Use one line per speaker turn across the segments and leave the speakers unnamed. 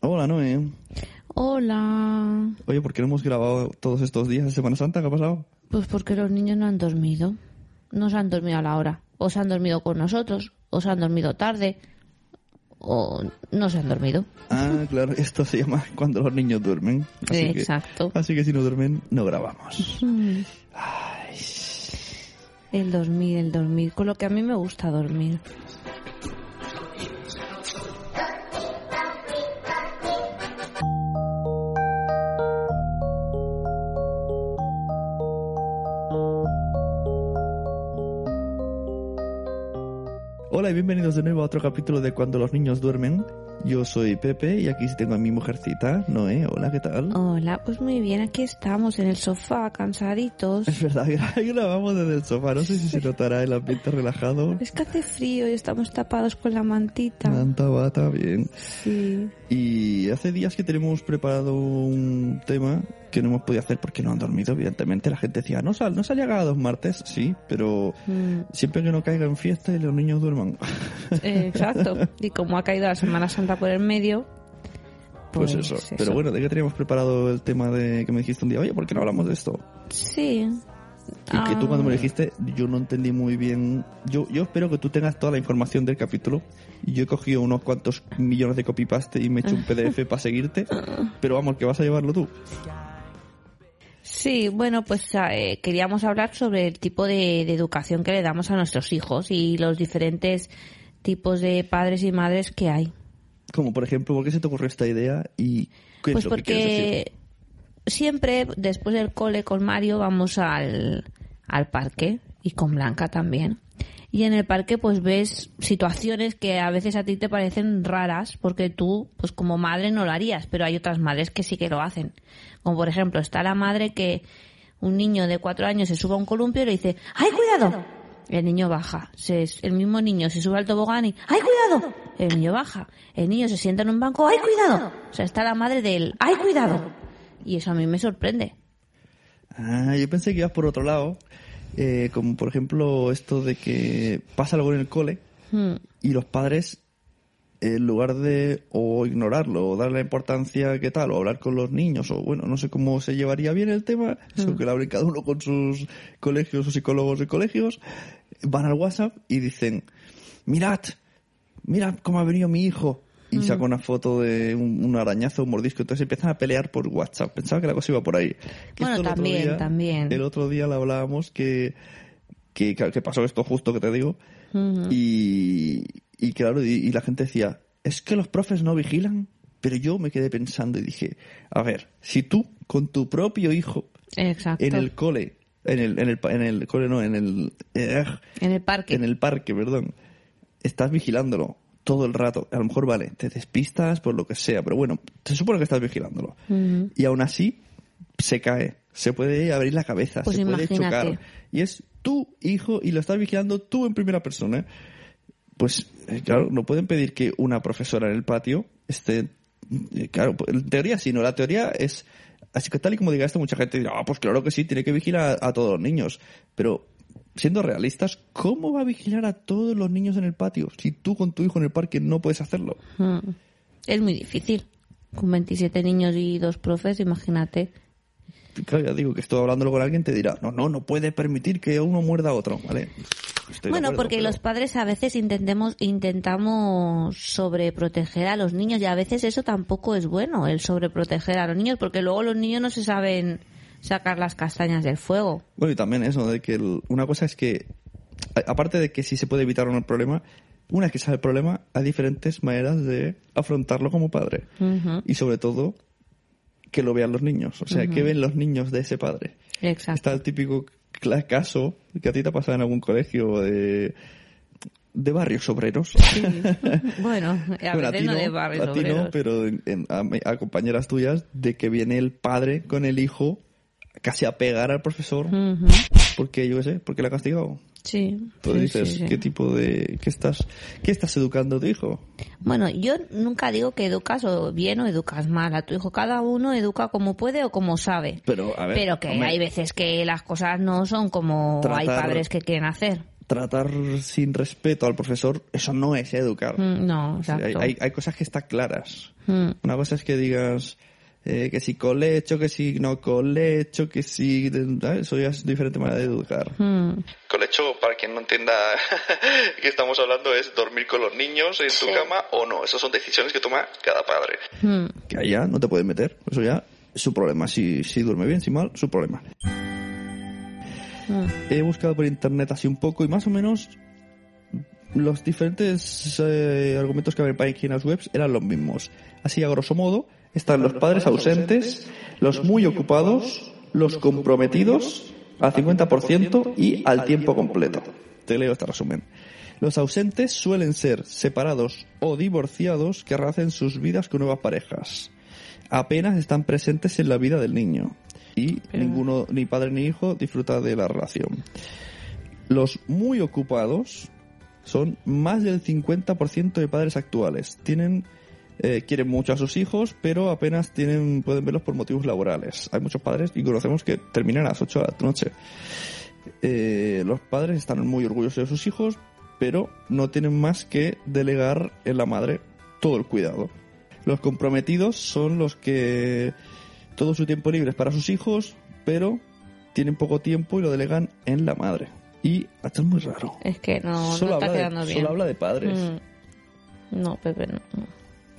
Hola, Noé.
Hola.
Oye, ¿por qué no hemos grabado todos estos días de Semana Santa? ¿Qué ha pasado?
Pues porque los niños no han dormido. No se han dormido a la hora. O se han dormido con nosotros, o se han dormido tarde, o no se han dormido.
Ah, claro, esto se llama cuando los niños duermen. Así
Exacto.
Que, así que si no duermen, no grabamos.
Ay. El dormir, el dormir, con lo que a mí me gusta dormir.
Hola y bienvenidos de nuevo a otro capítulo de Cuando los niños duermen. Yo soy Pepe y aquí tengo a mi mujercita, Noé. Hola, ¿qué tal?
Hola, pues muy bien, aquí estamos en el sofá, cansaditos.
Es verdad, grabamos desde el sofá. No sé si se notará el ambiente relajado.
Es que hace frío y estamos tapados con la mantita.
Manta, bata, bien.
Sí.
Y hace días que tenemos preparado un tema que no hemos podido hacer porque no han dormido, evidentemente. La gente decía, no sal, no sale a dos martes, sí, pero
Mm.
siempre que no caiga en fiesta y los niños duerman.
Eh, exacto. Y como ha caído la Semana Santa por el medio,
Pues,
pues,
eso. Pero bueno, ¿de qué teníamos preparado el tema de que me dijiste un día? Oye, ¿por qué no hablamos de esto?
Sí.
Y que tú cuando me lo
Ah.
dijiste, yo no entendí muy bien. Yo, yo espero que tú tengas toda la información del capítulo. Y yo he cogido unos cuantos millones de copy-paste y me he hecho un PDF para seguirte. Pero vamos, que vas a llevarlo tú.
Sí, bueno, pues eh, queríamos hablar sobre el tipo de, de educación que le damos a nuestros hijos y los diferentes tipos de padres y madres que hay.
Como por ejemplo, ¿por qué se te ocurrió esta idea? Y ¿qué
Pues
es lo que quieres decir?
Siempre después del cole con Mario vamos al, al parque y con Blanca también. Y en el parque pues ves situaciones que a veces a ti te parecen raras porque tú pues como madre no lo harías, pero hay otras madres que sí que lo hacen. Como por ejemplo está la madre que un niño de cuatro años se sube a un columpio y le dice ¡ay cuidado! El niño baja. Se- el mismo niño se sube al tobogán y ¡ay cuidado! El niño baja. El niño se sienta en un banco ¡ay cuidado! O sea, está la madre del ¡ay cuidado! Y eso a mí me sorprende.
Ah, yo pensé que ibas por otro lado. eh, como por ejemplo esto de que pasa algo en el cole
Hmm.
y los padres en lugar de o ignorarlo o darle la importancia que tal o hablar con los niños o bueno no sé cómo se llevaría bien el tema eso que lo hablen cada uno con sus colegios o psicólogos de colegios van al WhatsApp y dicen mirad mirad cómo ha venido mi hijo y saca una foto de un, un arañazo, un mordisco, entonces empiezan a pelear por WhatsApp. Pensaba que la cosa iba por ahí. Que
Bueno, también,
día-
también.
El otro día lo hablábamos que, que, que pasó esto justo que te digo. y, y claro, y, y la gente decía, es que los profes no vigilan. Pero yo me quedé pensando y dije, a ver, si tú con tu propio hijo
Exacto.
en el cole, en el, en el, en el cole no, en el, eh,
En el parque.
en el parque, perdón, estás vigilándolo todo el rato. A lo mejor, vale, te despistas por lo que sea, pero bueno, se supone que estás vigilándolo. Y aún así, se cae. Se puede abrir la cabeza,
Pues
se puede chocar. Y es tu hijo y lo estás vigilando tú en primera persona. Pues, eh, claro, no pueden pedir que una profesora en el patio esté. eh, Claro, pues, en teoría sí, no. La teoría es. Así que tal y como diga esto, mucha gente dirá, ah, pues claro que sí, tiene que vigilar a, a todos los niños. Pero, siendo realistas, ¿cómo va a vigilar a todos los niños en el patio si tú con tu hijo en el parque no puedes hacerlo?
Mm. Es muy difícil. Con 27 niños y dos profes, imagínate.
Claro, ya digo que estoy hablándolo con alguien te dirá, no, no, no puede permitir que uno muerda a otro, ¿vale? Estoy
bueno,
acuerdo,
porque
pero-
los padres a veces intentemos, intentamos sobreproteger a los niños y a veces eso tampoco es bueno, el sobreproteger a los niños, porque luego los niños no se saben sacar las castañas del fuego.
Bueno, y también eso, de que el- una cosa es que, a- aparte de que si se puede evitar o no el problema, una vez que sale el problema, hay diferentes maneras de afrontarlo como padre. Y sobre todo, que lo vean los niños. O sea, que ven los niños de ese padre.
Exacto.
Está el típico caso que a ti te ha pasado en algún colegio de de barrios obreros.
Bueno, a
Bueno,
veces no
no,
de barrios
a no, pero en- en- a, a compañeras tuyas, de que viene el padre con el hijo casi a pegar al profesor porque yo qué sé, porque le ha castigado.
Sí.
Tú
sí,
dices,
sí, sí.
¿qué tipo de... ¿Qué estás, qué estás educando a tu hijo?
Bueno, yo nunca digo que educas o bien o educas mal a tu hijo. Cada uno educa como puede o como sabe.
Pero, a ver,
Pero que
hombre,
hay veces que las cosas no son como hay padres que quieren hacer.
tratar sin respeto al profesor, eso no es educar.
Mm, No,
O sea, hay- hay cosas que están claras.
Mm.
Una cosa es que digas eh, que si colecho, que si no colecho, que si... ¿sabes? Eso ya es diferente manera de educar.
Mm.
Colecho, para quien no entienda que estamos hablando, es dormir con los niños en tu cama o no. Esas son decisiones que toma cada padre.
Mm.
Que allá no te puedes meter. Eso ya es su problema. Si, si duerme bien, si mal, su problema.
Mm.
He buscado por internet así un poco y más o menos los diferentes eh, argumentos que había en páginas web eran los mismos. Así, a grosso modo, están los padres ausentes, los muy ocupados, los comprometidos al 50% y al tiempo completo. Te leo este resumen. Los ausentes suelen ser separados o divorciados que rehacen sus vidas con nuevas parejas. Apenas están presentes en la vida del niño. Y ninguno, ni padre ni hijo, disfruta de la relación. Los muy ocupados son más del 50% de padres actuales. Tienen, eh, quieren mucho a sus hijos, pero apenas tienen, pueden verlos por motivos laborales. Hay muchos padres y conocemos que terminan a las 8 de la noche. Eh, los padres están muy orgullosos de sus hijos, pero no tienen más que delegar en la madre todo el cuidado. Los comprometidos son los que todo su tiempo libre es para sus hijos, pero tienen poco tiempo y lo delegan en la madre. Y esto es muy raro.
Es que no,
solo,
no está quedando
de,
bien.
solo habla de padres.
Mm. No, Pepe, no.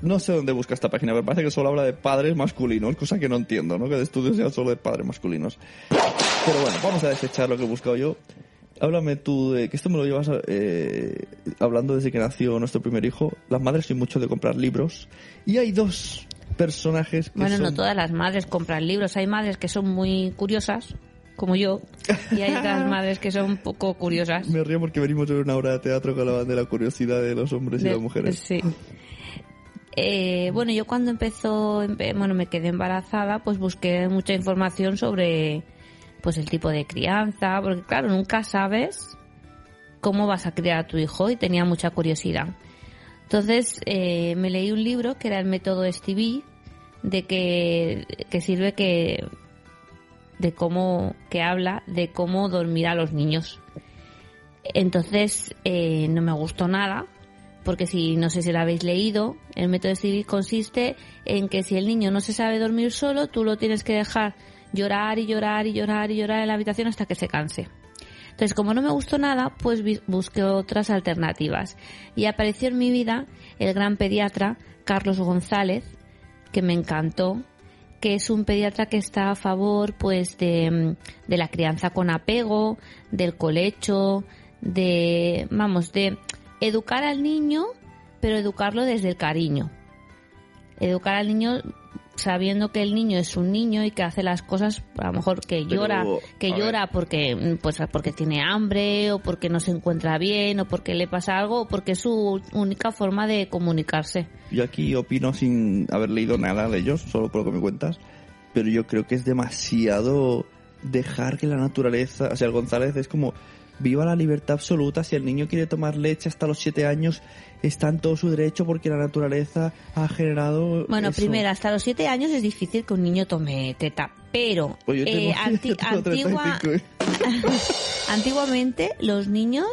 No sé dónde busca esta página, pero parece que solo habla de padres masculinos, cosa que no entiendo, ¿no? Que de estudios sea solo de padres masculinos. Pero bueno, vamos a desechar lo que he buscado yo. Háblame tú de que esto me lo llevas eh, hablando desde que nació nuestro primer hijo. Las madres son mucho de comprar libros. Y hay dos personajes que
Bueno, no todas las madres compran libros. Hay madres que son muy curiosas, como yo, y hay otras madres que son un poco curiosas.
Me río porque venimos de una obra de teatro que hablaban de la curiosidad de los hombres y las mujeres.
Sí. Eh, bueno, yo cuando empezó, empe- bueno, me quedé embarazada, pues busqué mucha información sobre, pues el tipo de crianza, porque claro, nunca sabes cómo vas a criar a tu hijo y tenía mucha curiosidad. Entonces eh, me leí un libro que era el método Stevie, de que, que sirve que de cómo que habla de cómo dormir a los niños. Entonces eh, no me gustó nada porque si no sé si lo habéis leído, el método Stevie consiste en que si el niño no se sabe dormir solo, tú lo tienes que dejar llorar y llorar y llorar y llorar en la habitación hasta que se canse. Entonces, como no me gustó nada, pues busqué otras alternativas. Y apareció en mi vida el gran pediatra Carlos González, que me encantó, que es un pediatra que está a favor pues de, de la crianza con apego, del colecho, de vamos, de educar al niño, pero educarlo desde el cariño. Educar al niño sabiendo que el niño es un niño y que hace las cosas a lo mejor que
Pero,
llora, que llora porque pues porque tiene hambre o porque no se encuentra bien o porque le pasa algo o porque es su única forma de comunicarse.
Yo aquí opino sin haber leído nada de ellos, solo por lo que me cuentas, pero yo creo que es demasiado dejar que la naturaleza, o sea, el González es como viva la libertad absoluta, si el niño quiere tomar leche hasta los siete años, está en todo su derecho porque la naturaleza ha generado
Bueno,
eso.
primero, hasta los siete años es difícil que un niño tome teta, pero
Pues
eh, anti- antigua-
35, ¿eh?
antiguamente los niños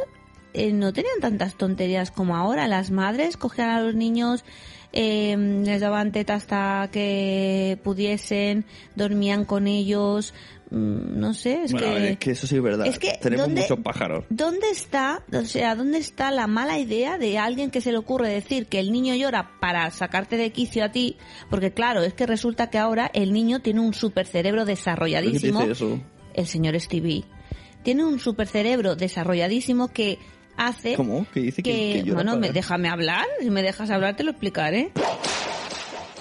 eh, no tenían tantas tonterías como ahora. Las madres cogían a los niños, eh, les daban teta hasta que pudiesen, dormían con ellos, no sé, es
Bueno,
que...
ver, es que eso sí es verdad.
es que,
Tenemos
¿dónde-
muchos pájaros.
¿Dónde está, o sea, dónde está la mala idea de alguien que se le ocurre decir que el niño llora para sacarte de quicio a ti? Porque claro, es que resulta que ahora el niño tiene un supercerebro
¿Por qué te
desarrolladísimo.
dice eso?
El señor Stevie tiene un supercerebro desarrolladísimo que hace
¿Cómo? ¿Qué dice que,
que,
que llora
bueno,
para-
me, déjame hablar, si me dejas hablar te lo explicaré.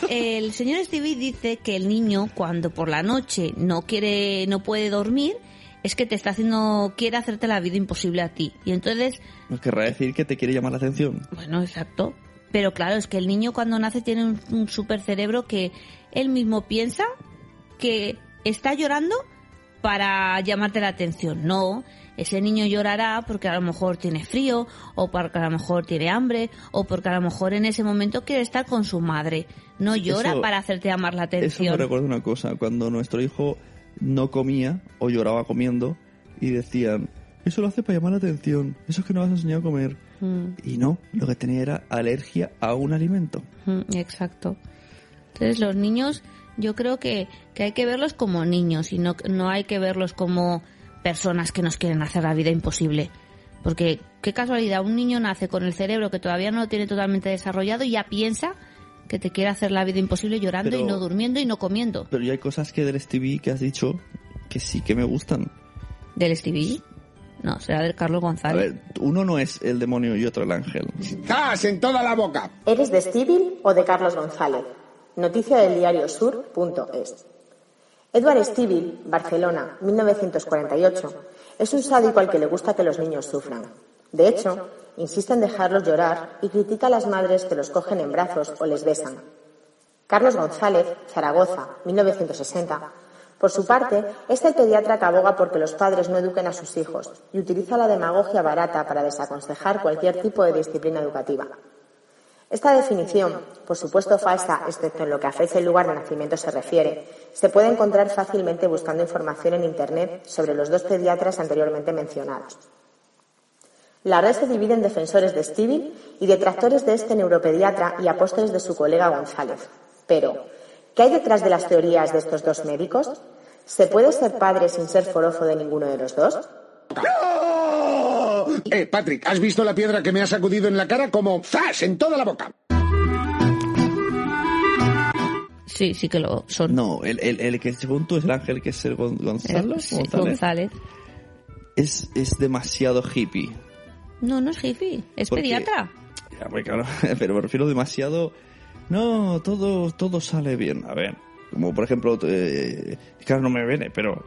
El señor Stevie dice que el niño cuando por la noche no quiere, no puede dormir, es que te está haciendo, quiere hacerte la vida imposible a ti. Y entonces,
No querrá decir que te quiere llamar la atención.
bueno, exacto. Pero claro, es que el niño cuando nace tiene un, un super cerebro que él mismo piensa que está llorando para llamarte la atención. No, ese niño llorará porque a lo mejor tiene frío, o porque a lo mejor tiene hambre, o porque a lo mejor en ese momento quiere estar con su madre. No llora
Eso-
para hacerte llamar la
Eso me
atención.
recuerda una cosa, cuando nuestro hijo no comía o lloraba comiendo y decían, eso lo hace para llamar la atención, eso es que no vas a enseñar a comer.
Mm.
Y no, lo que tenía era alergia a un alimento.
Mm, Exacto. Entonces los niños, yo creo que, que hay que verlos como niños y no, no hay que verlos como personas que nos quieren hacer la vida imposible. Porque qué casualidad, un niño nace con el cerebro que todavía no lo tiene totalmente desarrollado y ya piensa que te quiere hacer la vida imposible llorando
Pero-
y no durmiendo y no comiendo.
Pero ya hay cosas que del Stevie que has dicho que sí que me gustan.
¿Del Stevie? No, será del Carlos
A
González.
ver, uno no es el demonio y otro el ángel.
¡Zas en toda la boca!
¿Eres de Stevie o de Carlos González? Noticia del diario Sur.es. Edward Stevie, Barcelona, 1948, es un sádico al que le gusta que los niños sufran. De hecho, insiste en dejarlos llorar y critica a las madres que los cogen en brazos o les besan. Carlos González, Zaragoza, 1960. Por su parte, es el pediatra que aboga porque los padres no eduquen a sus hijos y utiliza la demagogia barata para desaconsejar cualquier tipo de disciplina educativa. Esta definición, por supuesto falsa, excepto en lo que a fecha y lugar de nacimiento se refiere, se puede encontrar fácilmente buscando información en Internet sobre los dos pediatras anteriormente mencionados. La red se divide en defensores de Stevie y detractores de este neuropediatra y apóstoles de su colega González. Pero, ¿qué hay detrás de las teorías de estos dos médicos? ¿Se puede ser padre sin ser forofo de ninguno de los dos?
Eh, Patrick, ¿has visto la piedra que me ha sacudido en la cara como ¡zas! en toda la boca?
Sí, sí que lo son.
No, el, el, el que según tú es el ángel que es el Gon-
Eh,
Gonzalo,
sí,
González,
González.
Es, es demasiado hippie.
No, no es hippie, es
Porque-
pediatra.
Ya, pues, claro, pero me refiero demasiado. No, todo, todo sale bien. A ver, como por ejemplo, eh, claro, no me viene, pero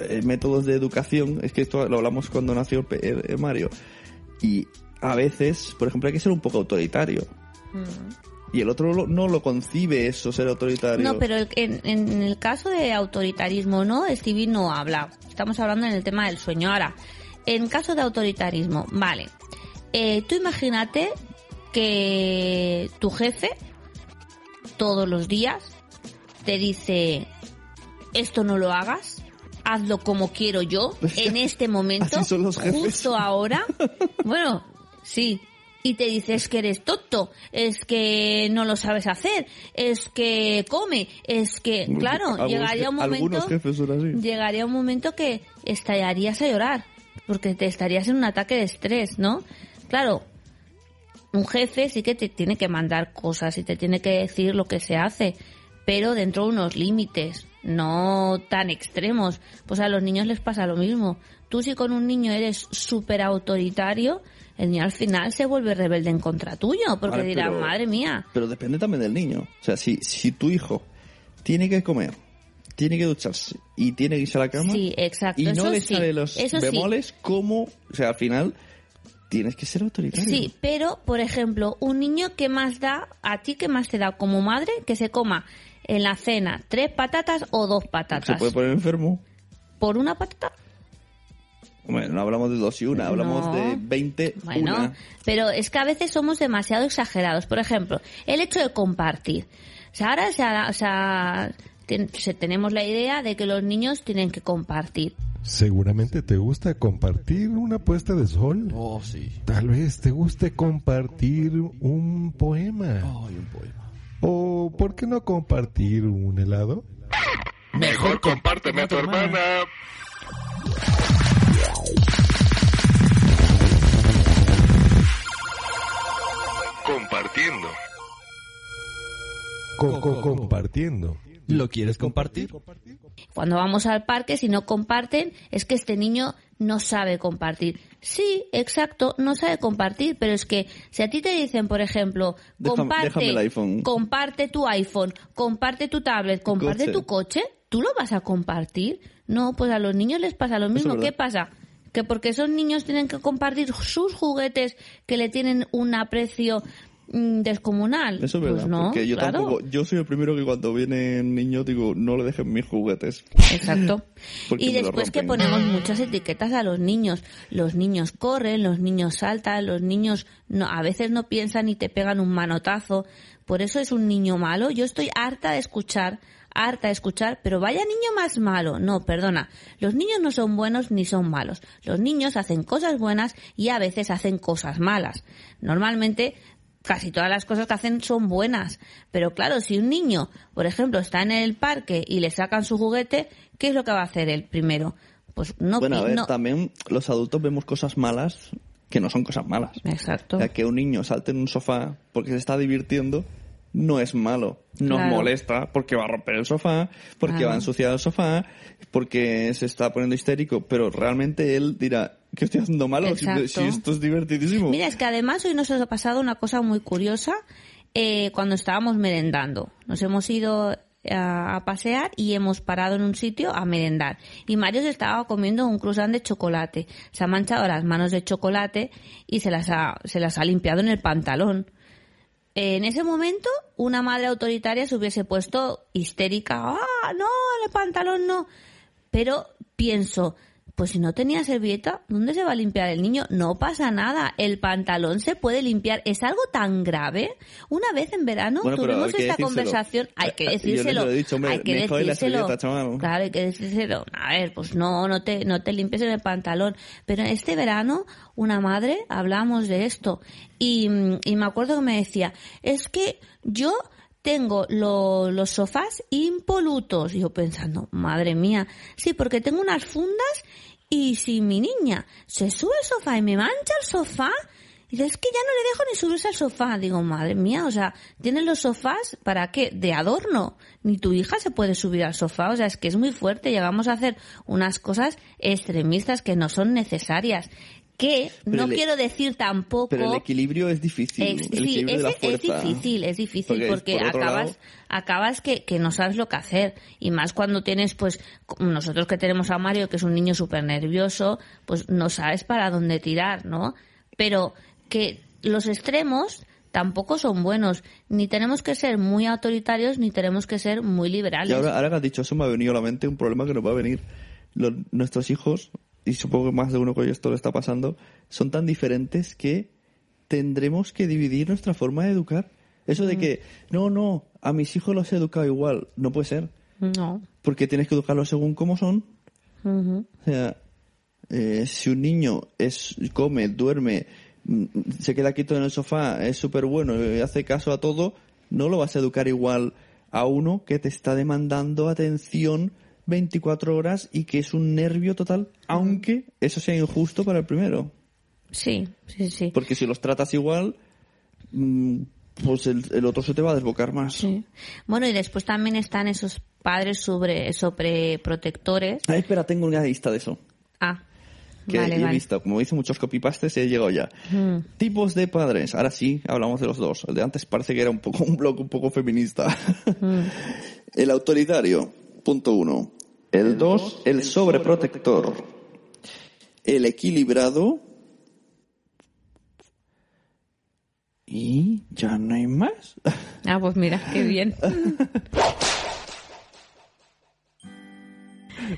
eh, métodos de educación, es que esto lo hablamos cuando nació el- el Mario. Y a veces, por ejemplo, hay que ser un poco autoritario. Y el otro lo- no lo concibe eso, ser autoritario.
No, pero el- en, en el caso de autoritarismo, ¿no? Stevie no habla. Estamos hablando en el tema del sueño. Ahora, en caso de autoritarismo, vale. Eh, tú imagínate que tu jefe todos los días te dice esto no lo hagas, hazlo como quiero yo, en este momento,
Así son los jefes.
justo ahora. Bueno, sí. Y te dice, es que eres tonto, es que no lo sabes hacer, es que come, es que... Claro,
Algunos
llegaría un momento... Llegaría un momento que estallarías a llorar, porque te estarías en un ataque de estrés, ¿no? Claro, un jefe sí que te tiene que mandar cosas y te tiene que decir lo que se hace, pero dentro de unos límites, no tan extremos. Pues a los niños les pasa lo mismo. Tú si con un niño eres súper autoritario, el niño al final se vuelve rebelde en contra tuyo, porque
Vale,
dirá,
pero-
madre mía,
Pero depende también del niño. O sea, si, si tu hijo tiene que comer, tiene que ducharse y tiene que irse a la cama
Sí, exacto,
y no
eso
le
sí,
sale los
eso sí.
bemoles, como, o sea, al final tienes que ser autoritario.
Sí, pero, por ejemplo, un niño que más da, a ti que más te da como madre, que se coma en la cena tres patatas o dos
Se
patatas.
puede poner enfermo.
¿Por una patata?
Bueno, no hablamos de dos y una, hablamos
No.
de 20
Bueno,
una.
pero es que a veces somos demasiado exagerados. Por ejemplo, el hecho de compartir. O sea, ahora se ha- se ha- ten- se- tenemos la idea de que los niños tienen que compartir.
Seguramente te gusta compartir una puesta de sol.
Oh, sí.
Tal vez te guste compartir un poema.
Ay, un poema.
O, ¿por qué no compartir un helado?
Mejor compárteme a tu hermana. Compartiendo.
Co- co- compartiendo. ¿Lo quieres compartir?
Cuando vamos al parque, si no comparten, es que este niño no sabe compartir. Sí, exacto, no sabe compartir, pero es que si a ti te dicen, por ejemplo, comparte,
déjame el iPhone.
comparte tu iPhone, comparte tu tablet, comparte
coche.
tu coche, ¿tú lo vas a compartir? No, pues a los niños les pasa lo mismo. ¿Qué pasa? Que porque esos niños tienen que compartir sus juguetes que le tienen un aprecio mm, descomunal.
Eso es verdad,
pues no,
porque yo
claro.
tampoco, yo soy el primero que cuando viene niño digo, no le dejen mis juguetes.
Exacto. Y después que ponemos muchas etiquetas a los niños. Los niños corren, los niños saltan, los niños no, a veces no piensan y te pegan un manotazo. Por eso es un niño malo. Yo estoy harta de escuchar, harta de escuchar, pero vaya niño más malo. No, perdona. Los niños no son buenos ni son malos. Los niños hacen cosas buenas y a veces hacen cosas malas. Normalmente casi todas las cosas que hacen son buenas. Pero claro, si un niño, por ejemplo, está en el parque y le sacan su juguete, ¿qué es lo que va a hacer él primero? Pues no,
bueno, a ver,
no-
también los adultos vemos cosas malas que no son cosas malas.
Exacto.
O sea, que un niño salte en un sofá porque se está divirtiendo no es malo. Nos
Claro.
molesta porque va a romper el sofá, porque
Claro.
va a ensuciar el sofá, porque se está poniendo histérico, pero realmente él dirá, ¿qué estoy haciendo malo? Si, esto es divertidísimo.
Mira, es que además hoy nos ha pasado una cosa muy curiosa eh, cuando estábamos merendando. Nos hemos ido a, a pasear y hemos parado en un sitio a merendar. Y Mario se estaba comiendo un croissant de chocolate. Se ha manchado las manos de chocolate y se las ha, se las ha limpiado en el pantalón. En ese momento, una madre autoritaria se hubiese puesto histérica. ¡Ah, no, el pantalón no! Pero pienso, pues si no tenía servilleta, ¿dónde se va a limpiar el niño? No pasa nada, el pantalón se puede limpiar. ¿Es algo tan grave? Una vez en verano
Bueno,
tuvimos esta
decírselo.
conversación, hay que
Yo les
decírselo.
lo he dicho, hombre,
hay que decírselo. Claro, hay que decírselo. A ver, pues no, no te, no te limpies en el pantalón. Pero este verano, una madre, hablamos de esto. Y, y me acuerdo que me decía, es que yo tengo lo- los sofás impolutos. Y yo pensando, madre mía, sí, porque tengo unas fundas y si mi niña se sube al sofá y me mancha el sofá, y es que ya no le dejo ni subirse al sofá. Digo, madre mía, o sea, ¿tienes los sofás para qué? De adorno. Ni tu hija se puede subir al sofá. O sea, es que es muy fuerte. Llegamos a hacer unas cosas extremistas que no son necesarias. Que
Pero
no
e-
quiero decir tampoco...
Pero el equilibrio es difícil.
Ex-
el
sí, es difícil, es difícil
Porque,
porque,
por otro
acabas,
lado-
acabas que, que no sabes lo que hacer y más cuando tienes, pues, nosotros que tenemos a Mario que es un niño súper nervioso, pues no sabes para dónde tirar, ¿no? Pero que los extremos tampoco son buenos, ni tenemos que ser muy autoritarios ni tenemos que ser muy
Y
liberales.
ahora, ahora que has dicho eso, me ha venido a la mente un problema que nos va a venir. Los- nuestros hijos, y supongo que más de uno que esto le está pasando, son tan diferentes que tendremos que dividir nuestra forma de educar. Eso
Mm.
de que, no, no, a mis hijos los he educado igual, no puede ser.
No.
Porque tienes que educarlos según cómo son. O sea, eh, si un niño es come, duerme, mm, se queda quieto en el sofá, es súper bueno y hace caso a todo, no lo vas a educar igual a uno que te está demandando atención 24 horas y que es un nervio total, aunque eso sea injusto para el primero.
Sí, sí, sí.
Porque si los tratas igual, mm, pues el, el otro se te va a desbocar más.
Sí. Bueno, y después también están esos padres sobre, sobreprotectores.
Ah, espera, tengo una lista de eso.
Ah,
que
vale,
he
vale.
visto. Como hice muchos copypastes, he llegado ya.
Mm.
Tipos de padres. Ahora sí, hablamos de los dos. El de antes parece que era un poco un blog un poco feminista.
Mm.
El autoritario, punto uno. El dos, el sobreprotector. El equilibrado. Y ya no hay más.
Ah, pues mira, qué bien.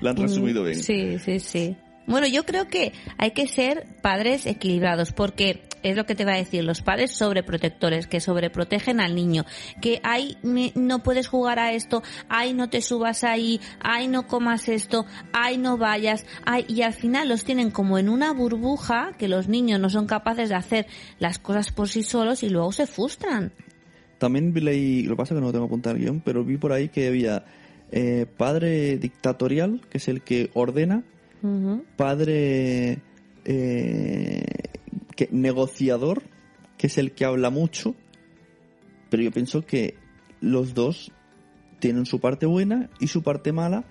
Lo han resumido bien.
Sí, sí, sí. Bueno, yo creo que hay que ser padres equilibrados, porque es lo que te va a decir, los padres sobreprotectores, que sobreprotegen al niño, que ay, no puedes jugar a esto, ay, no te subas ahí, ay, no comas esto, ay, no vayas, ay, y al final los tienen como en una burbuja, que los niños no son capaces de hacer las cosas por sí solos y luego se frustran.
También vi lo pasa que no tengo apuntado el guion, pero vi por ahí que había eh, padre dictatorial, que es el que ordena, Padre eh, que, negociador, que es el que habla mucho, pero yo pienso que los dos tienen su parte buena y su parte mala,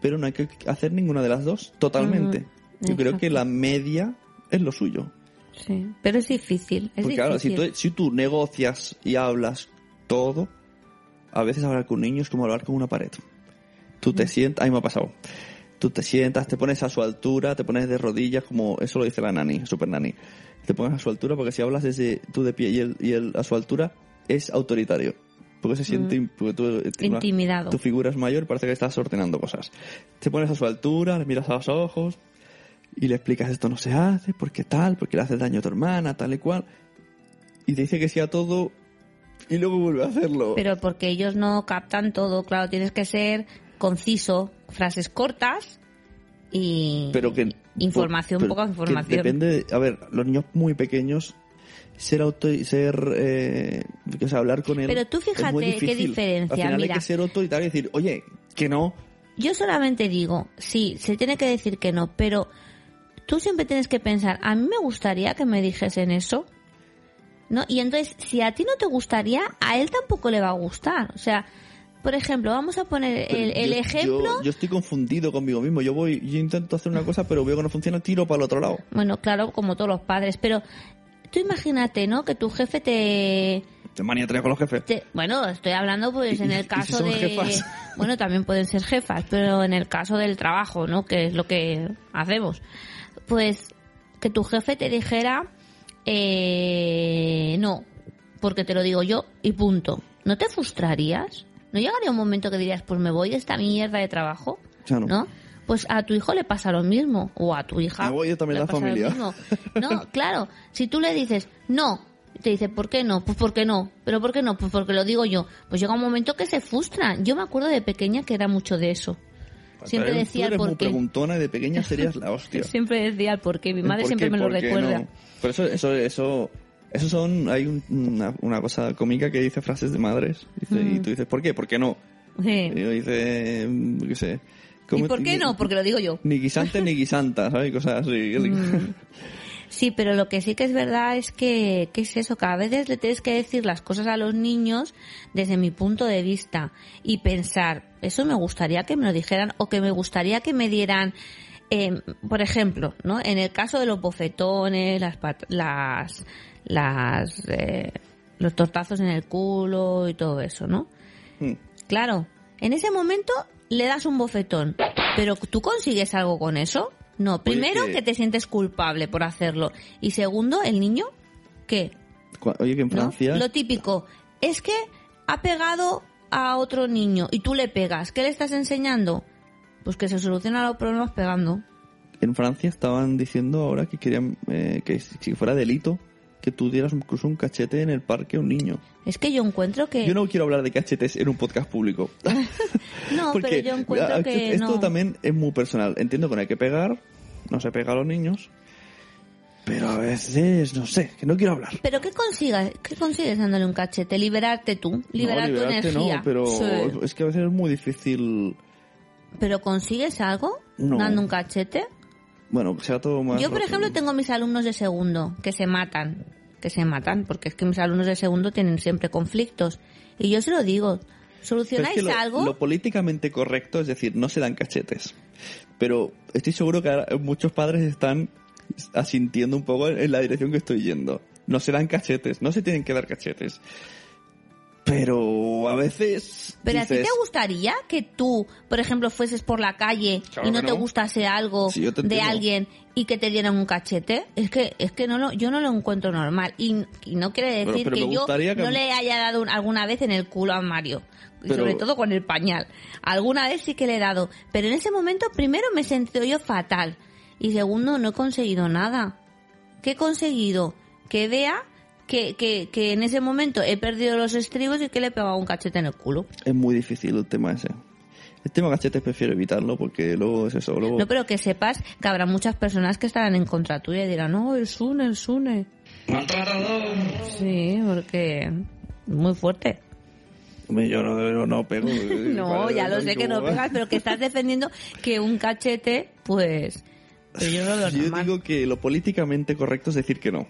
pero no hay que hacer ninguna de las dos totalmente. Yo creo que la media es lo suyo.
Sí, pero es difícil. Es
Porque claro, si tú, si tú negocias y hablas todo, a veces hablar con un niño es como hablar con una pared. Tú
Mm.
te sientas, a mí me ha pasado. Tú te sientas, te pones a su altura, te pones de rodillas, como eso lo dice la nani, super nani. Te pones a su altura porque si hablas desde tú de pie y él, y él a su altura, es autoritario. Porque se siente, im- porque tú, eh, una-
Mm. Intimidado.
tu figura es mayor, parece que estás ordenando cosas. Te pones a su altura, le miras a los ojos y le explicas esto no se hace, porque tal, porque le haces daño a tu hermana, tal y cual. Y te dice que sí a todo y luego vuelve a hacerlo.
Pero porque ellos no captan todo, claro, tienes que ser conciso, frases cortas y
pero que
información,
pero
poca
que
información.
depende de- a ver los niños muy pequeños ser auto ser eh, o sea, hablar con él
Pero tú fíjate qué diferencia,
al final
mira.
hay que ser autoritario y decir oye que no
Yo solamente digo, sí, se tiene que decir que no, pero tú siempre tienes que pensar, a mí me gustaría que me dijesen eso, ¿no? Y entonces, si a ti no te gustaría, a él tampoco le va a gustar. O sea, por ejemplo, vamos a poner el, el
yo-
ejemplo.
yo, yo estoy confundido conmigo mismo yo voy yo intento hacer una cosa pero veo que no funciona tiro para el otro lado
Bueno, claro, como todos los padres, pero tú imagínate, ¿no? Que tu jefe te,
te manía con los jefes
te- bueno, estoy hablando pues
¿Y-
en el
si
caso de
jefas?
bueno, también pueden ser jefas, pero en el caso del trabajo, ¿no? Que es lo que hacemos. Pues que tu jefe te dijera eh, no, porque te lo digo yo y punto. ¿No te frustrarías? ¿No llegaría un momento que dirías, pues me voy de esta mierda de trabajo?
Claro.
¿No? Pues a tu hijo le pasa lo mismo, o a tu hija.
Me voy yo también
le
la
pasa lo
familia.
mismo. No, claro, si tú le dices no, te dice, ¿por qué no? Pues porque no. ¿Pero por qué no? Pues porque lo digo yo. Pues llega un momento que se frustran. Yo me acuerdo de pequeña que era mucho de eso. Siempre
Tú
decía el
eres muy
por qué.
preguntona y de pequeña serías la hostia
Siempre decía el por qué. Mi
El
madre siempre
qué,
me lo recuerda.
no. Pero eso, eso, eso, eso son, hay un- una, una cosa cómica que dice frases de madres. Dice-
Mm.
Y tú dices, ¿por qué? ¿Por qué no?
Sí.
Y yo dice, qué sé.
¿Y
¿cómo-
por qué no? Porque lo digo yo.
Ni guisante ni guisanta, ¿sabes? Cosas así.
Mm. Sí, pero lo que sí que es verdad es que, que es eso, cada vez le tienes que decir las cosas a los niños desde mi punto de vista y pensar, eso me gustaría que me lo dijeran o que me gustaría que me dieran, eh, por ejemplo, ¿no? En el caso de los bofetones, las, las, las, eh, los tortazos en el culo y todo eso, ¿no?
Mm.
Claro, en ese momento le das un bofetón, pero ¿tú consigues algo con eso? No, primero
que-
que... te sientes culpable por hacerlo y segundo, el niño, ¿qué?
Oye, que en
¿No?
Francia...
Lo típico, es que ha pegado a otro niño y tú le pegas, ¿qué le estás enseñando? Pues que se solucionan los problemas pegando.
En Francia estaban diciendo ahora que querían eh, que si fuera delito que tú dieras incluso un cachete en el parque a un niño.
Es que yo encuentro que...
Yo no quiero hablar de cachetes en un podcast público.
No, pero yo encuentro
ah,
que
esto
no.
también es muy personal. Entiendo que no hay que pegar, no se pega a los niños, pero a veces, no sé, que no quiero hablar.
¿Pero qué consigues? ¿Qué consigues dándole un cachete? Liberarte tú, liberar
no,
tu
liberarte
energía.
no, pero
Sí.
es que a veces es muy difícil,
¿Pero consigues algo
No.
dando un cachete?
Bueno, sea todo más...
Yo, por ejemplo, tengo mis alumnos de segundo que se matan, que se matan, porque es que mis alumnos de segundo tienen siempre conflictos. Y yo se lo digo,
es
¿solucionáis
que lo,
algo?
lo políticamente correcto es decir, no se dan cachetes. Pero estoy seguro que ahora muchos padres están asintiendo un poco en la dirección que estoy yendo. No se dan cachetes, no se tienen que dar cachetes. Pero a veces.
Pero a ti
dices,
te gustaría que tú, por ejemplo, fueses por la calle
Claro
y no te gustase algo
Sí,
de alguien y que te dieran un cachete? Es que es que no lo, yo no lo encuentro normal y, y no quiere decir que yo
que-
no le haya dado un- alguna vez en el culo a Mario, y
Pero-
sobre todo con el pañal. Alguna vez sí que le he dado, pero en ese momento primero me he sentido yo fatal y segundo no he conseguido nada. ¿Qué he conseguido? Que vea que, que, que en ese momento he perdido los estribos y que le he pegado un cachete en el culo.
Es muy difícil el tema ese. El tema cachetes prefiero evitarlo porque luego es eso. Luego...
No, pero que sepas que habrá muchas personas que estarán en contra tuya y dirán, no, el Sune, el Sune. Sí, porque muy fuerte.
Yo no, no, no pego.
No, ya lo sé que no pegas, pero que estás defendiendo que un cachete, pues... Yo no lo
Yo digo que lo políticamente correcto es decir que no.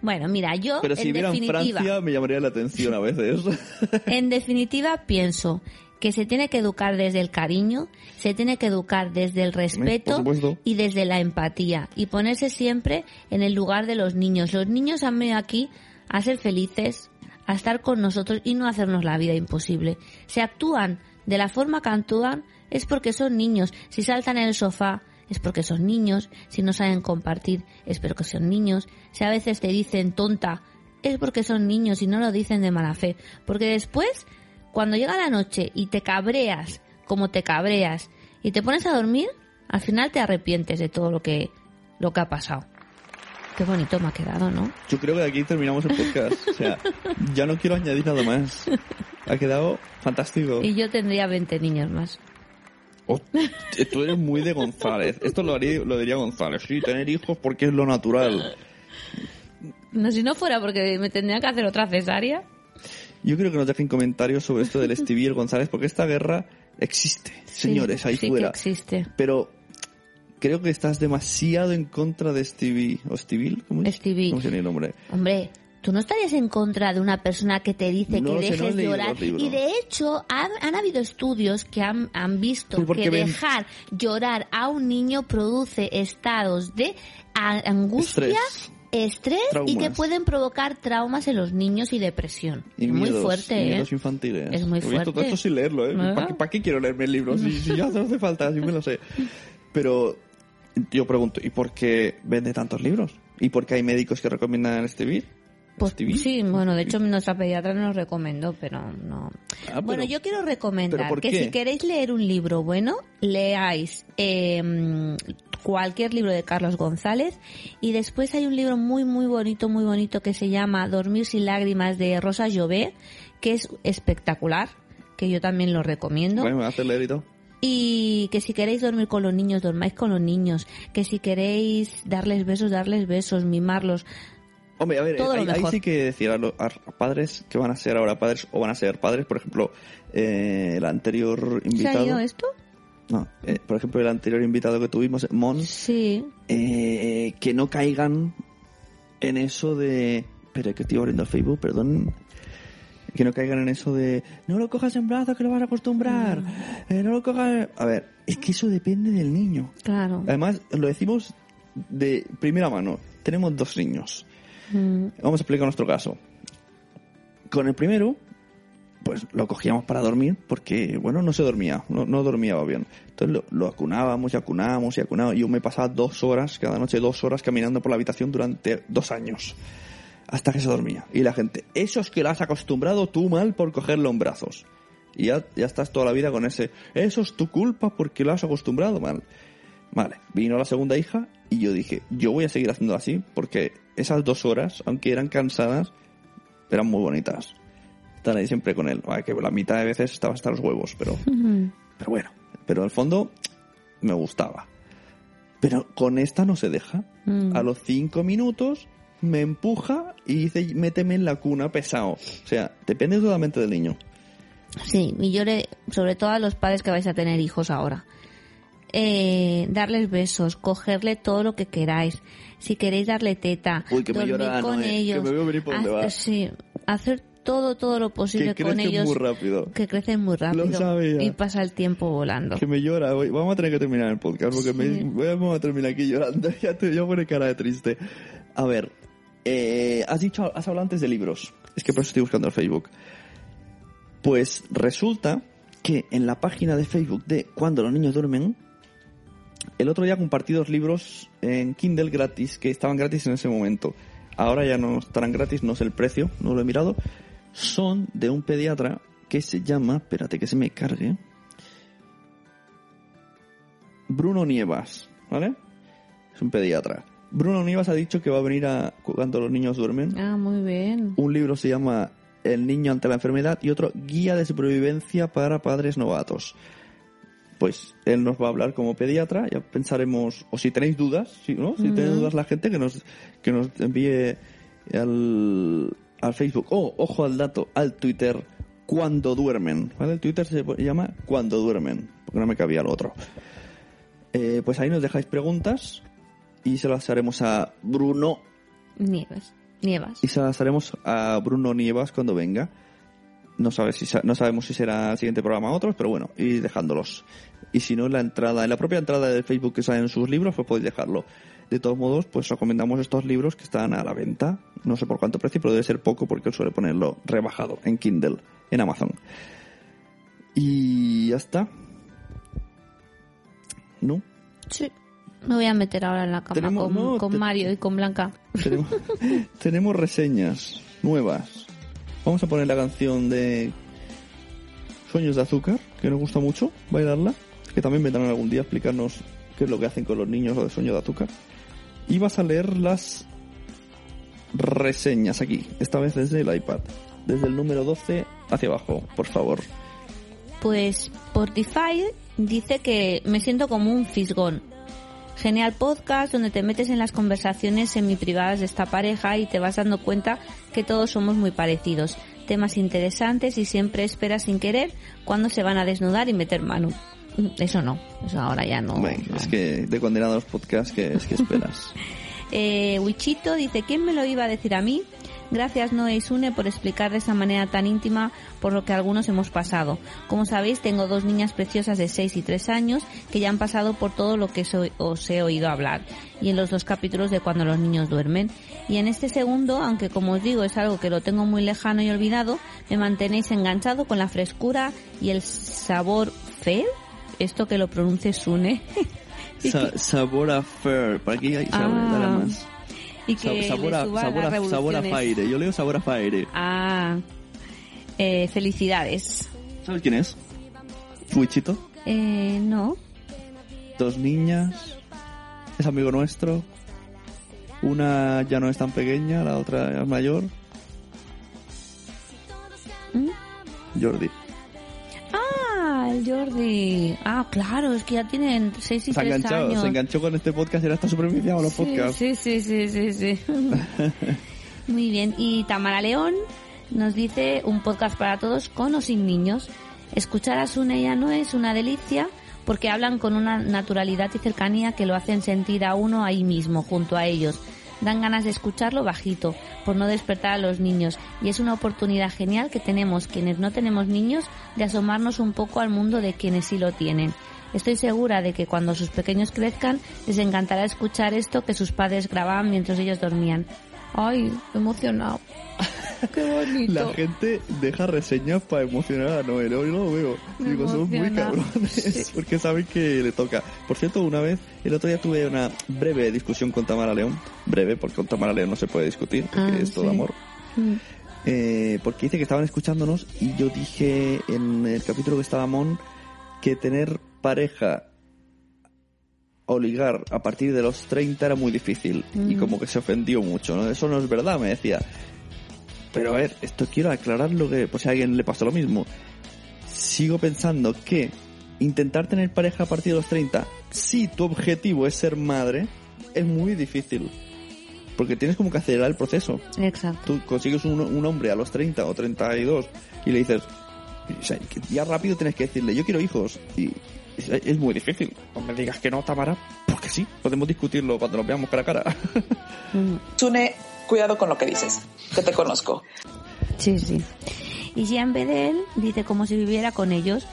Bueno, mira, yo
Pero si
en
viera en Francia me llamaría la atención a veces.
en definitiva pienso que se tiene que educar desde el cariño, se tiene que educar desde el respeto y desde la empatía y ponerse siempre en el lugar de los niños. Los niños han venido aquí a ser felices, a estar con nosotros y no hacernos la vida imposible. Si actúan de la forma que actúan es porque son niños. Si saltan en el sofá es porque son niños. Si no saben compartir es porque son niños. Si a veces te dicen tonta es porque son niños y no lo dicen de mala fe. Porque después, cuando llega la noche y te cabreas como te cabreas y te pones a dormir, al final te arrepientes de todo lo que, lo que ha pasado. Qué bonito me ha quedado, ¿no?
Yo creo que aquí terminamos el podcast. O sea, ya no quiero añadir nada más. Ha quedado fantástico.
Y yo tendría 20 niños más.
Oh, tú eres muy de González. Esto lo, haría, lo diría González. Sí, tener hijos porque es lo natural.
No, si no fuera porque me tendría que hacer otra cesárea.
Yo creo que nos dejen comentarios sobre esto del Stevie y el González, porque esta guerra existe, señores, ahí
sí
fuera.
que existe.
Pero creo que estás demasiado en contra de Stevie. ¿O Stevie? ¿Cómo es?
Stevie.
¿Cómo se el nombre?
Hombre, tú no estarías en contra de una persona que te dice
No
que dejes
leído
llorar. Y de hecho, han, han habido estudios que han, han visto
Pues
que
ven-
dejar llorar a un niño produce estados de angustia,
Estrés.
Estrés, y que pueden provocar traumas en los niños y depresión.
Y
es muy fuerte,
y
¿eh?
infantiles.
Es muy
visto todo
fuerte.
esto sin leerlo, ¿eh? ¿Para, qué, para qué quiero leerme el libro? Si, si ya no hace falta, si me lo sé. Pero yo pregunto, ¿y por qué vende tantos libros? ¿Y por qué hay médicos que recomiendan Stevie?
Pues
Stevie?
sí, bueno, de hecho nuestra pediatra nos recomendó, pero no.
Ah,
bueno, yo quiero
¿pero
recomendar que si queréis leer un libro bueno, leáis eh, cualquier libro de Carlos González y después hay un libro muy muy bonito, muy bonito que se llama Dormir sin lágrimas de Rosa Llobé, que es espectacular, que yo también lo recomiendo.
Bueno, me leer y todo.
Y que si queréis dormir con los niños, dormáis con los niños. Que si queréis darles besos, darles besos, mimarlos.
Hombre, a ver, ahí, sí que decir a los a padres que van a ser ahora padres o van a ser padres, por ejemplo, eh, el anterior
¿Se ha
invitado.
ido esto?
No, eh, por ejemplo, el anterior invitado que tuvimos, Mon,
Sí.
eh, que no caigan en eso de... Espera, que estoy abriendo el Facebook, perdón. Que no caigan en eso de... No lo cojas en brazos, que lo vas a acostumbrar. Eh, no lo cojas... A ver, es que eso depende del niño.
Claro.
Además, lo decimos de primera mano. Tenemos dos niños.
Mm,
Vamos a explicar nuestro caso. Con el primero, pues lo cogíamos para dormir porque, bueno, no se dormía, no, dormía bien. Entonces lo, lo acunábamos y acunábamos y acunábamos. Yo me pasaba dos horas, cada noche dos horas caminando por la habitación durante dos años. Hasta que se dormía. Y la gente, eso es que lo has acostumbrado tú mal por cogerlo en brazos. Y ya, ya estás toda la vida con ese, eso es tu culpa porque lo has acostumbrado mal. Vale, vino la segunda hija y yo dije, yo voy a seguir haciendo así porque esas dos horas, aunque eran cansadas, eran muy bonitas. Estar ahí siempre con él. Vale, que la mitad de veces estaba hasta los huevos, pero, pero bueno. Pero al fondo me gustaba. Pero con esta no se deja.
Mm.
A los cinco minutos me empuja y dice, méteme en la cuna pesado. O sea, depende totalmente del niño.
Sí, y yo le, sobre todo a los padres que vais a tener hijos ahora. Eh, darles besos, cogerle todo lo que queráis. Si queréis darle teta,
Uy, que me
dormir
llora,
con
Noé, que
ellos.
me veo venir por va.
Sí, hacer todo, todo lo posible
Que
con
crecen
ellos.
muy rápido.
Que crecen muy rápido.
sabía.
Y pasa el tiempo volando.
Que me llora. Vamos a tener que terminar el podcast porque me,
Sí.
vamos a terminar aquí llorando. Ya te voy a poner cara de triste. A ver, eh, has dicho, has hablado antes de libros. Es que por eso estoy buscando el Facebook. Pues resulta que en la página de Facebook de Cuando los niños duermen, el otro día compartí dos libros en Kindle gratis, que estaban gratis en ese momento. Ahora ya no estarán gratis, no sé el precio, no lo he mirado. Son de un pediatra que se llama, espérate que se me cargue, Bruno Nievas, ¿vale? Es un pediatra. Bruno Nievas ha dicho que va a venir a cuando los niños duermen.
Ah, muy bien.
Un libro se llama El niño ante la enfermedad y otro Guía de supervivencia para padres novatos. Pues él nos va a hablar como pediatra, ya pensaremos, o si tenéis dudas, si, ¿no? si tenéis dudas la gente que nos, que nos envíe al, al Facebook, o ojo al dato, al Twitter, cuando duermen, ¿vale? El Twitter se llama cuando duermen, porque no me cabía lo otro. Eh, pues ahí nos dejáis preguntas y se las haremos a Bruno
Nieves. Nievas.
y se las haremos a Bruno Nievas cuando venga. No, sabe si, no sabemos si será el siguiente programa otros, pero bueno, ir dejándolos. Y si no, en la entrada, en la propia entrada de Facebook que salen sus libros, pues podéis dejarlo. De todos modos, pues recomendamos estos libros que están a la venta. No sé por cuánto precio, pero debe ser poco porque él suele ponerlo rebajado en Kindle, en Amazon. Y ya está. ¿No?
Sí. Me voy a meter ahora en la cama
Tenemos-
con,
no,
con
te-
Mario y con Blanca.
Tenemos, tenemos reseñas nuevas. Vamos a poner la canción de Sueños de Azúcar, que nos gusta mucho bailarla. Que también vendrán algún día a explicarnos qué es lo que hacen con los niños o de Sueños de Azúcar. Y vas a leer las reseñas aquí, esta vez desde el iPad. Desde el número 12 hacia abajo, por favor.
Pues Spotify dice que me siento como un fisgón. Genial podcast donde te metes en las conversaciones semi-privadas de esta pareja y te vas dando cuenta que todos somos muy parecidos. Temas interesantes y siempre esperas sin querer cuando se van a desnudar y meter mano. Eso no, eso ahora ya no.
Bueno,
no.
es que de condenados podcasts que es que esperas.
Eh, Wichito dice, ¿quién me lo iba a decir a mí? Gracias Noé y Sune por explicar de esa manera tan íntima por lo que algunos hemos pasado. Como sabéis, tengo dos niñas preciosas de 6 y 3 años que ya han pasado por todo lo que so- os he oído hablar y en los dos capítulos de cuando los niños duermen. Y en este segundo, aunque como os digo es algo que lo tengo muy lejano y olvidado, me mantenéis enganchado con la frescura y el sabor feo. Esto que lo pronuncie Sune.
Sa- sabor a fair, para aquí hay sabor,
Ah.
más.
y que
Sa- sabor, a, sabor, a, sabor a
revoluciones.
Faire. Yo leo sabor a Faire.
Ah, eh, felicidades.
¿Sabes quién es? Fuichito.
Eh, no.
Dos niñas. Es amigo nuestro. Una ya no es tan pequeña, la otra es mayor.
¿Mm?
Jordi.
El Jordi. Ah, claro, es que ya tienen 6 y
Se ha
3
enganchado,
años.
se enganchó con este podcast y ahora está súper viciado a los
Sí,
podcasts.
Sí, sí, sí, sí, sí. Muy bien. Y Tamara León nos dice un podcast para todos con o sin niños. Escuchar a Sune y a Noé es una delicia porque hablan con una naturalidad y cercanía que lo hacen sentir a uno ahí mismo, junto a ellos. Dan ganas de escucharlo bajito, por no despertar a los niños. Y es una oportunidad genial que tenemos quienes no tenemos niños de asomarnos un poco al mundo de quienes sí lo tienen. Estoy segura de que cuando sus pequeños crezcan les encantará escuchar esto que sus padres grababan mientras ellos dormían. Ay, emocionado. Qué bonito.
La gente deja reseñas para emocionar a Noel. Hoy no lo veo.
Me
Digo, son muy cabrones.
Sí.
Porque saben que le toca. Por cierto, una vez, el otro día tuve una breve discusión con Tamara León. Breve, porque con Tamara León no se puede discutir, porque
Ah,
es todo
sí.
amor.
Mm.
Eh, porque dice que estaban escuchándonos y yo dije en el capítulo que estaba Mon que tener pareja o ligar a partir de los 30 era muy difícil y
Mm.
como que se ofendió mucho, ¿no? Eso no es verdad, me decía. Pero a ver, esto quiero aclarar lo que, por si a alguien le pasó lo mismo. Sigo pensando que intentar tener pareja a partir de los 30, si tu objetivo es ser madre, es muy difícil. Porque tienes como que acelerar el proceso
Exacto.
tú consigues un, un hombre a los 30 o 32 y le dices, o sea, ya rápido tienes que decirle, yo quiero hijos. Y es, es muy difícil. No me digas que no, Tamara, porque sí, podemos discutirlo cuando nos veamos cara a cara.
Mm.
Sune, cuidado con lo que dices, que te conozco.
Sí, sí. Y Jean Bedel dice como si viviera con ellos.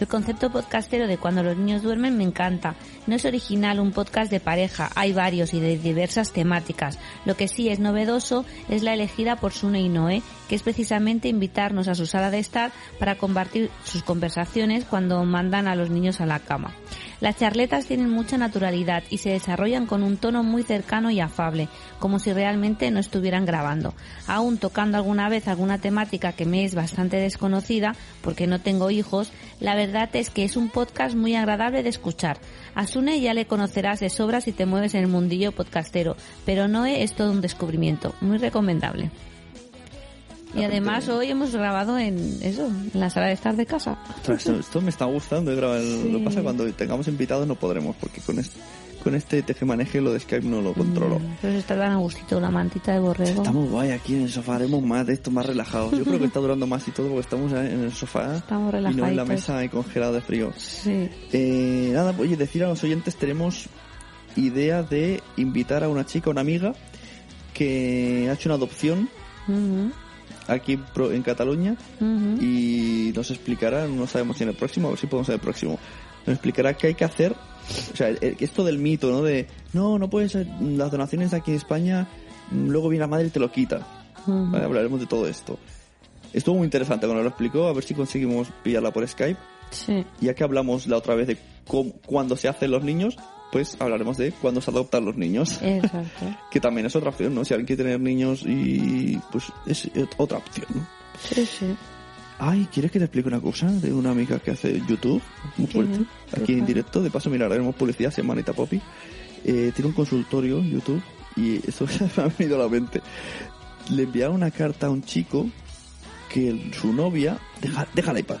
El concepto podcastero de cuando los niños duermen me encanta. No es original un podcast de pareja, hay varios y de diversas temáticas. Lo que sí es novedoso es la elegida por Sune y Noé, que es precisamente invitarnos a su sala de estar para compartir sus conversaciones cuando mandan a los niños a la cama. Las charletas tienen mucha naturalidad y se desarrollan con un tono muy cercano y afable, como si realmente no estuvieran grabando. Aún tocando alguna vez alguna temática que me es bastante desconocida, porque no tengo hijos, la verdad es que es un podcast muy agradable de escuchar. A ya le conocerás de sobra si te mueves en el mundillo podcastero, pero Noé es todo un descubrimiento, muy recomendable. Y además hoy hemos grabado en eso, en la sala de estar de casa.
Esto, esto me está gustando. de grabar.
Sí.
Lo que pasa cuando tengamos invitados no podremos, porque con este, con este tejemaneje lo de Skype no lo controlo.
Mm, Pero está tan a gustito la mantita de borrego.
Estamos guay aquí en el sofá, haremos más de esto, más relajados. Yo creo que está durando más y todo porque estamos en el sofá
Estamos
y no en la mesa y congelado de frío.
Sí.
Eh, nada, oye, decir a los oyentes, tenemos idea de invitar a una chica, una amiga, que ha hecho una adopción. Aquí en Cataluña y nos explicará, no sabemos si en el próximo, a ver si podemos ser el próximo, nos explicará qué hay que hacer. O sea, esto del mito, ¿no? De, no, no puedes, ser- las donaciones de aquí en España, mm, luego viene la madre y te lo quita. Vale, hablaremos de todo esto. Estuvo muy interesante cuando lo explicó, a ver si conseguimos pillarla por Skype.
Sí.
Ya que hablamos la otra vez de cómo, cuándo se hacen los niños, pues hablaremos de cuándo se adoptan los niños.
Exacto.
Que también es otra opción, ¿no? Si alguien quiere tener niños y pues es otra opción, ¿no?
Sí, sí.
Ay, ¿quieres que te explique una cosa de una amiga que hace YouTube? Muy fuerte.
¿Qué
Aquí en
pasa?
directo. De paso, mira, haremos publicidad, se llama Anita Poppy. Eh, tiene un consultorio en YouTube y eso se me ha venido a la mente. Le enviaba una carta a un chico que el- su novia... Deja, déjala en paz.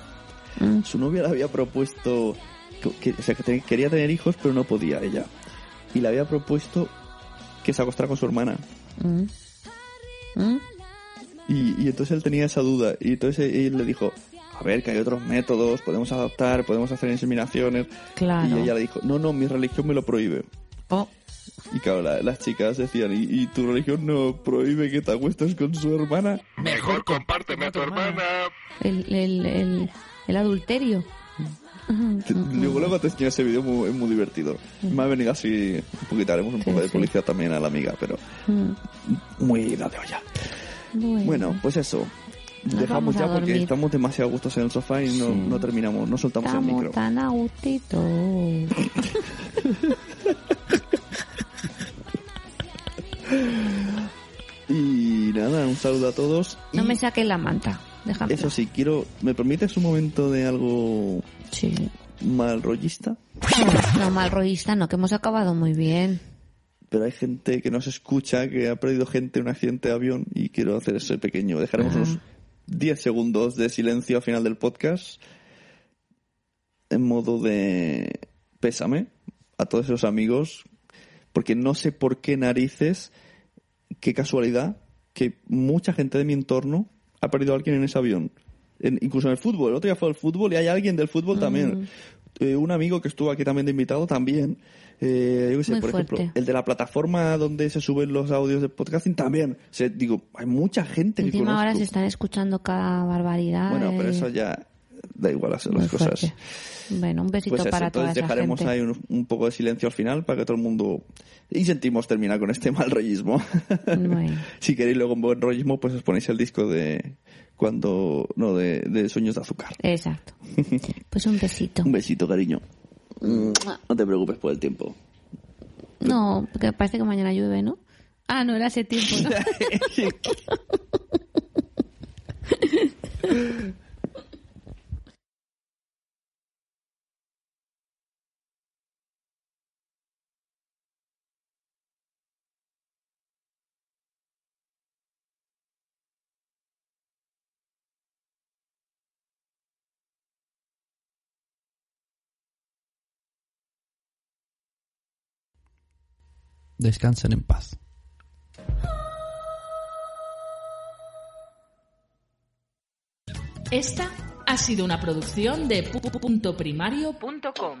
Mm.
Su novia le había propuesto... Que, o sea, que quería tener hijos, pero no podía ella. Y le había propuesto que se acostara con su hermana.
Mm. Mm.
Y, y entonces él tenía esa duda. Y entonces él le dijo, a ver, que hay otros métodos, podemos adoptar, podemos hacer inseminaciones.
Claro.
Y ella le dijo, no, no, mi religión me lo prohíbe.
Oh.
Y claro, la- las chicas decían, ¿Y, y tu religión no prohíbe que te acuestes con su hermana?
Mejor compárteme a tu hermana.
El, el, el, el adulterio.
Luego, luego te enseño ese vídeo, muy, es muy divertido. Me ha venido así, un poquito, haremos un
Sí,
poco de
sí.
publicidad también a la amiga, pero muy ida de olla.
Bueno.
Bueno, pues eso.
Nos
Dejamos ya porque
dormir.
estamos demasiado gustos en el sofá y no,
Sí.
no terminamos, no soltamos el micro.
tan a gustito.
Y nada, un saludo a todos.
No
Y
me saques la manta. Déjame.
Eso sí, quiero. ¿Me permites un momento de algo
Sí.
mal rollista?
No, mal rollista, no, que hemos acabado muy bien.
Pero hay gente que nos escucha, que ha perdido gente en un accidente de avión y quiero hacer ese pequeño. Dejaremos unos 10 segundos de silencio al final del podcast en modo de pésame a todos esos amigos porque no sé por qué narices, qué casualidad, que mucha gente de mi entorno ha perdido a alguien en ese avión. En- incluso en el fútbol. El otro día fue el fútbol y hay alguien del fútbol
Mm.
también. Eh, un amigo que estuvo aquí también de invitado también. Eh, yo qué sé,
Muy
por ejemplo, el de la plataforma donde se suben los audios de podcasting también. O sea, digo, hay mucha gente que
Encima
conozco.
ahora se están escuchando cada barbaridad.
Bueno, pero
eh,
eso ya da igual
muy
las cosas.
Bueno, un besito
Pues eso,
para toda
entonces
esa
dejaremos
gente.
ahí un, un poco de silencio al final para que todo el mundo... Y sentimos terminar con este mal rollismo.
Bueno.
si queréis luego un buen rollismo, pues os ponéis el disco de... cuando... no, de, de Sueños de Azúcar.
Exacto. Pues un besito.
Un besito, cariño. No te preocupes por el tiempo.
No, porque parece que mañana llueve, ¿no? Ah, no, era hace tiempo, ¿no?
Descansen en paz.
Esta ha sido una producción de puntoprimario.com.